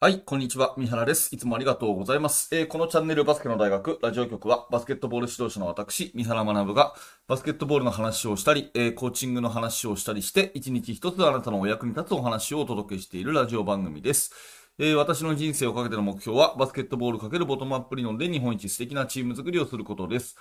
はい、こんにちは。三原です。いつもありがとうございます。えー、このチャンネルバスケの大学ラジオ局は、バスケットボール指導者の私、三原学が、バスケットボールの話をしたり、えー、コーチングの話をしたりして、一日一つあなたのお役に立つお話をお届けしているラジオ番組です。えー、私の人生をかけての目標は、バスケットボールかけるボトムアップ理論で日本一素敵なチーム作りをすることです。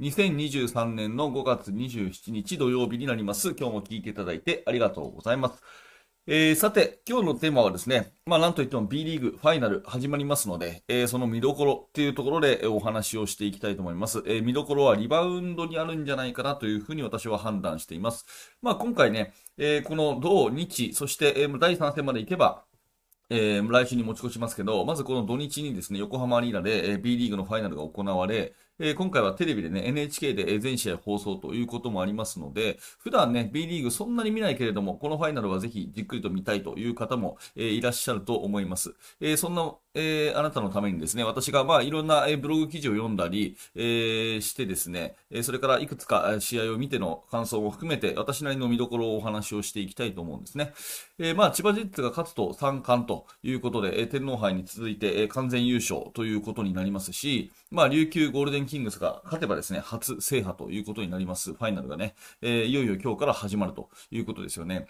2023年の5月27日土曜日になります。今日も聞いていただいてありがとうございます。えー、さて、今日のテーマはですね、まあなんといっても B リーグファイナル始まりますので、えー、その見どころっていうところでお話をしていきたいと思います。えー、見どころはリバウンドにあるんじゃないかなというふうに私は判断しています。まあ今回ね、え、この土日、そして、えー、第3戦まで行けば、え、来週に持ち越しますけど、まずこの土日にですね、横浜アリーナで、え、B リーグのファイナルが行われ、えー、今回はテレビでね、NHK で全試合放送ということもありますので、普段ね、B リーグそんなに見ないけれども、このファイナルはぜひじっくりと見たいという方も、えー、いらっしゃると思います。えー、そんな、えー、あなたのためにですね、私がまあいろんな、えブログ記事を読んだり、えー、してですね、えそれからいくつか試合を見ての感想も含めて、私なりの見どころをお話をしていきたいと思うんですね。え、まあ千葉ジェッツが勝つと3冠ということで、え天皇杯に続いて、え完全優勝ということになりますし、まあ琉球ゴールデンキングスが勝てばですね、初制覇ということになります。ファイナルがね、えー、いよいよ今日から始まるということですよね。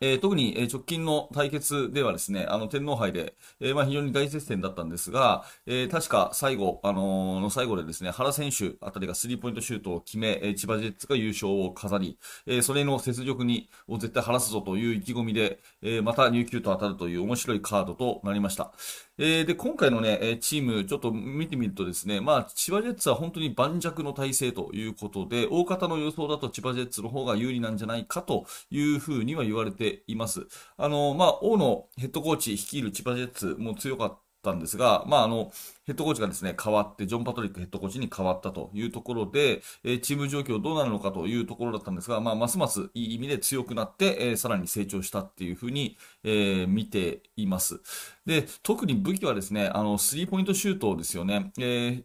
えー、特に、え直近の対決ではですね、あの天皇杯で、えー、まあ、非常に大接戦だったんですが、え、確か最後、あのの最後でですね、原選手あたりがスリーポイントシュートを決め、え千葉ジェッツが優勝を飾り、えそれの雪辱にを絶対晴らすぞという意気込みで、えまた琉球と当たるという面白いカードとなりました。え、で、今回のね、チーム、ちょっと見てみるとですね、まあ、千葉ジェッツは本当に盤石の体制ということで、大方の予想だと千葉ジェッツの方が有利なんじゃないかというふうには言われてています。あの、まあ、大野ヘッドコーチ率いる千葉ジェッツも強かったたんですが、まあ、あの、ヘッドコーチがですね、変わって、ジョン・パトリックヘッドコーチに変わったというところで、えー、チーム状況どうなるのかというところだったんですが、まあ、ますますいい意味で強くなって、えー、さらに成長したっていうふうに、えー、見ています。で、特に武器はですね、あの、スリーポイントシュートですよね。えー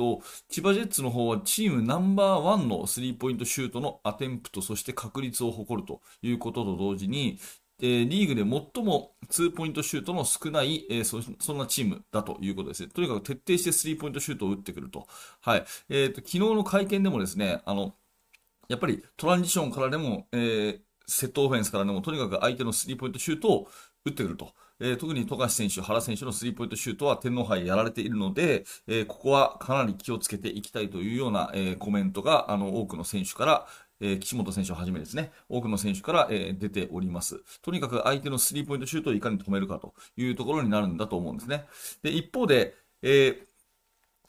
と、千葉ジェッツの方はチームナンバーワンのスリーポイントシュートのアテンプト、そして確率を誇るということと同時に、えリーグで最も2ポイントシュートの少ない、えそそんなチームだということですね。とにかく徹底してスリーポイントシュートを打ってくると。はい。えっ、ー、と、昨日の会見でもですね、あの、やっぱりトランジションからでも、えー、セットオフェンスからでも、とにかく相手のスリーポイントシュートを打ってくると。えー、特に富樫選手、原選手のスリーポイントシュートは天皇杯やられているので、えー、ここはかなり気をつけていきたいというような、えー、コメントが、あの、多くの選手から、えー、岸本選手をはじめですね、多くの選手から、えー、出ております。とにかく相手のスリーポイントシュートをいかに止めるかというところになるんだと思うんですね。で、一方で、えー、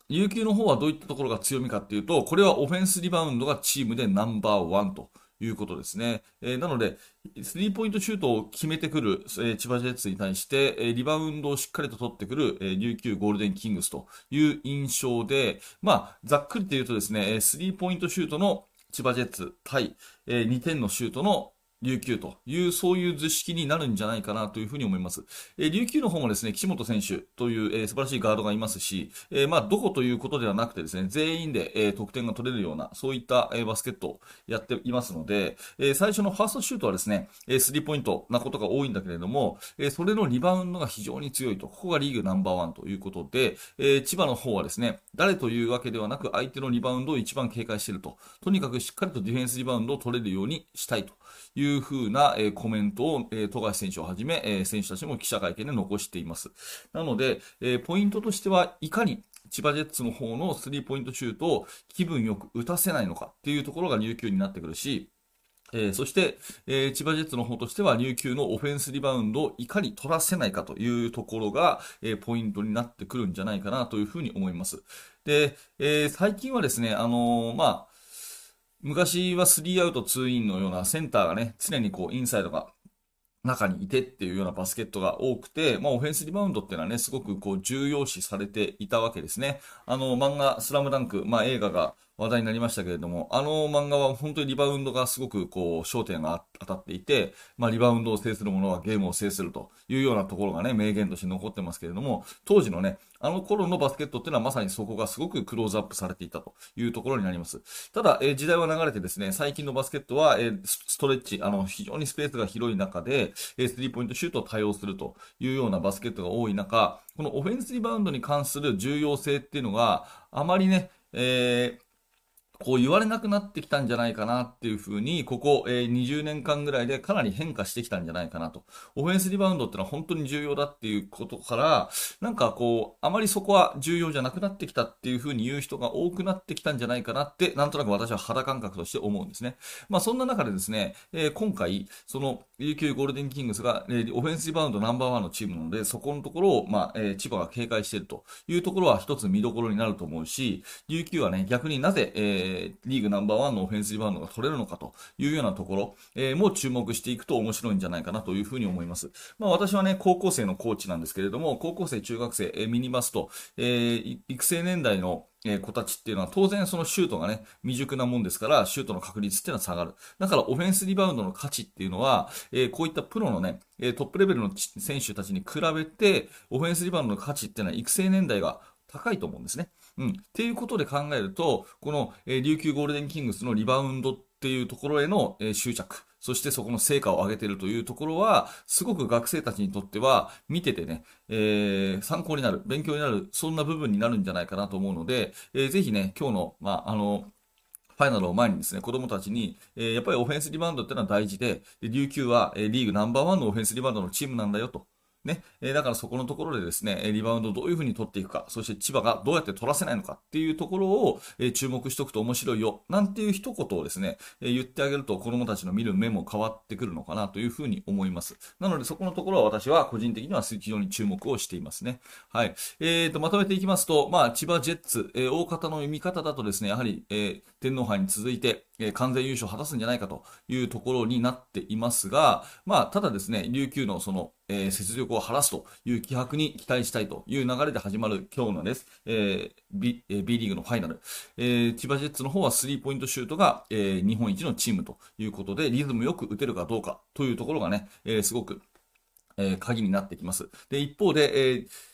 琉球の方はどういったところが強みかっていうと、これはオフェンスリバウンドがチームでナンバーワンということですね。えー、なので、スリーポイントシュートを決めてくる、えー、千葉ジェッツに対して、えー、リバウンドをしっかりと取ってくる、えー、琉球ゴールデンキングスという印象で、まあ、ざっくりと言うとですね、スリーポイントシュートの千葉ジェッツ対、えー、2点のシュートの琉球という、そういう図式になるんじゃないかなというふうに思います。えー、琉球の方もですね、岸本選手という、えー、素晴らしいガードがいますし、えー、まあ、どこということではなくてですね、全員で、えー、得点が取れるような、そういった、えー、バスケットをやっていますので、えー、最初のファーストシュートはですね、えー、スリーポイントなことが多いんだけれども、えー、それのリバウンドが非常に強いと、ここがリーグナンバーワンということで、えー、千葉の方はですね、誰というわけではなく、相手のリバウンドを一番警戒していると、とにかくしっかりとディフェンスリバウンドを取れるようにしたいといういうふうな、え、コメントを、え、富樫選手をはじめ、え、選手たちも記者会見で残しています。なので、え、ポイントとしてはいかに千葉ジェッツの方のスリーポイントシュートを気分よく打たせないのかっていうところが琉球になってくるし、えー、そして、えー、千葉ジェッツの方としては、琉球のオフェンスリバウンドをいかに取らせないかというところが、えー、ポイントになってくるんじゃないかなというふうに思います。で、え最近はですね、あのまあ、昔は3アウト2インのようなセンターがね、常にこうインサイドが中にいてっていうようなバスケットが多くて、まあ、オフェンスリバウンドっていうのはね、すごくこう重要視されていたわけですね。あの、漫画、スラムダンク、まあ、映画が話題になりましたけれども、あの漫画は本当にリバウンドがすごくこう焦点が当たっていて、まあリバウンドを制する者はゲームを制するというようなところがね、名言として残ってますけれども、当時のね、あの頃のバスケットっていうのはまさにそこがすごくクローズアップされていたというところになります。ただ、え、時代は流れてですね、最近のバスケットは、え、ストレッチ、あの、非常にスペースが広い中で、えー、スリーポイントシュートを対応するというようなバスケットが多い中、このオフェンスリバウンドに関する重要性っていうのがあまりね、えー、こう言われなくなってきたんじゃないかなっていうふうに、ここ、え、20年間ぐらいでかなり変化してきたんじゃないかなと。オフェンスリバウンドってのは本当に重要だっていうことから、なんかこう、あまりそこは重要じゃなくなってきたっていうふうに言う人が多くなってきたんじゃないかなって、なんとなく私は肌感覚として思うんですね。まあそんな中でですね、え、今回、その、琉球ゴールデンキングスが、え、オフェンスリバウンドナンバーワンのチームなので、そこのところを、まあ、え、千葉が警戒しているというところは一つ見どころになると思うし、琉球はね、逆になぜ、えー、リーグナンバーワンのオフェンスリバウンドが取れるのかというようなところ、えー、も注目していくと面白いんじゃないかなというふうに思います。まあ私はね、高校生のコーチなんですけれども、高校生、中学生、えー、ミニバスと、えー、育成年代のえ子たちっていうのは当然そのシュートがね、未熟なもんですから、シュートの確率っていうのは下がる。だからオフェンスリバウンドの価値っていうのは、え、こういったプロのね、えトップレベルの選手たちに比べて、オフェンスリバウンドの価値っていうのは育成年代が高いと思うんですね。うん。っていうことで考えると、この、えー、琉球ゴールデンキングスのリバウンドっていうところへの、えー、執着、そしてそこの成果を上げているというところは、すごく学生たちにとっては、見ててね、えー、参考になる、勉強になる、そんな部分になるんじゃないかなと思うので、えー、ぜひね、今日の、まあ、あの、ファイナルを前にですね、子供たちに、えー、やっぱりオフェンスリバウンドってのは大事で、琉球は、えー、リーグナンバーワンのオフェンスリバウンドのチームなんだよと。ね、えだからそこのところでですね、リバウンドどういうふうに取っていくか、そして千葉がどうやって取らせないのかっていうところを、え注目しておくと面白いよ、なんていう一言をですね、え言ってあげると子供たちの見る目も変わってくるのかなというふうに思います。なのでそこのところは私は個人的には非常に注目をしていますね。はい。えーと、まとめていきますと、まあ、千葉ジェッツ、えー、大方の読み方だとですね、やはり、えー、天皇杯に続いて、え完全優勝を果たすんじゃないかというところになっていますが、まあ、ただですね、琉球のその、えー、雪辱を晴らすという気迫に期待したいという流れで始まる今日のです、えー B, B リーグのファイナル、えー、千葉ジェッツの方はスリーポイントシュートが、えー、日本一のチームということで、リズムよく打てるかどうかというところがね、え、すごく、え、鍵になってきます。で、一方で、えー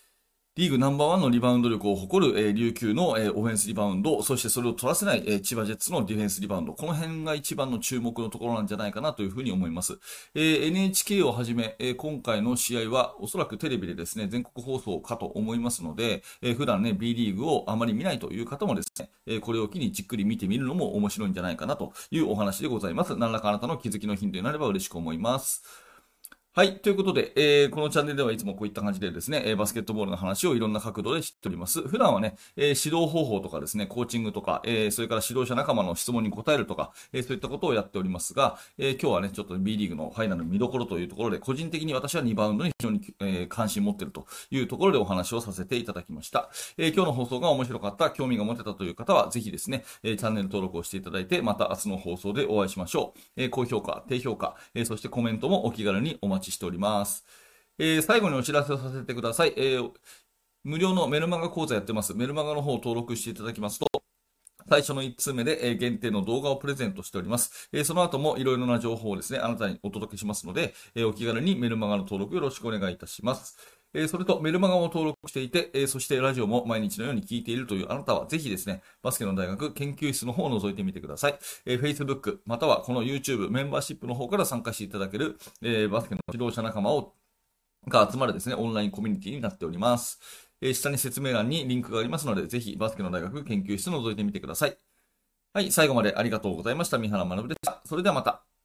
リーグナンバーワンのリバウンド力を誇る、えー、琉球の、えー、オフェンスリバウンド、そしてそれを取らせない、えー、千葉ジェッツのディフェンスリバウンド、この辺が一番の注目のところなんじゃないかなというふうに思います。えー、NHK をはじめ、えー、今回の試合はおそらくテレビでですね、全国放送かと思いますので、えー、普段ね、B リーグをあまり見ないという方もですね、えー、これを機にじっくり見てみるのも面白いんじゃないかなというお話でございます。何らかあなたの気づきのヒントになれば嬉しく思います。はい。ということで、えー、このチャンネルではいつもこういった感じでですね、えー、バスケットボールの話をいろんな角度で知っております。普段はね、えー、指導方法とかですね、コーチングとか、えー、それから指導者仲間の質問に答えるとか、えー、そういったことをやっておりますが、えー、今日はね、ちょっと B リーグのファイナル見どころというところで、個人的に私はリバウンドに非常に、えー、関心持ってるというところでお話をさせていただきました。えー、今日の放送が面白かった、興味が持てたという方は、ぜひですね、えー、チャンネル登録をしていただいて、また明日の放送でお会いしましょう。えー、高評価、低評価、えー、そしてコメントもお気軽にお待ちしております。えー、最後にお知らせをさせてください。えー、無料のメルマガ講座やってます。メルマガの方を登録していただきますと、最初の1通目で、え、限定の動画をプレゼントしております。え、その後もいろいろな情報をですね、あなたにお届けしますので、え、お気軽にメルマガの登録よろしくお願いいたします。え、それとメルマガも登録していて、え、そしてラジオも毎日のように聞いているというあなたはぜひですね、バスケの大学研究室の方を覗いてみてください。え、Facebook またはこの YouTube メンバーシップの方から参加していただける、え、バスケの指導者仲間をが集まるですね、オンラインコミュニティになっております。え、下に説明欄にリンクがありますので、ぜひバスケの大学研究室を覗いてみてください。はい、最後までありがとうございました。三原学でした。それではまた。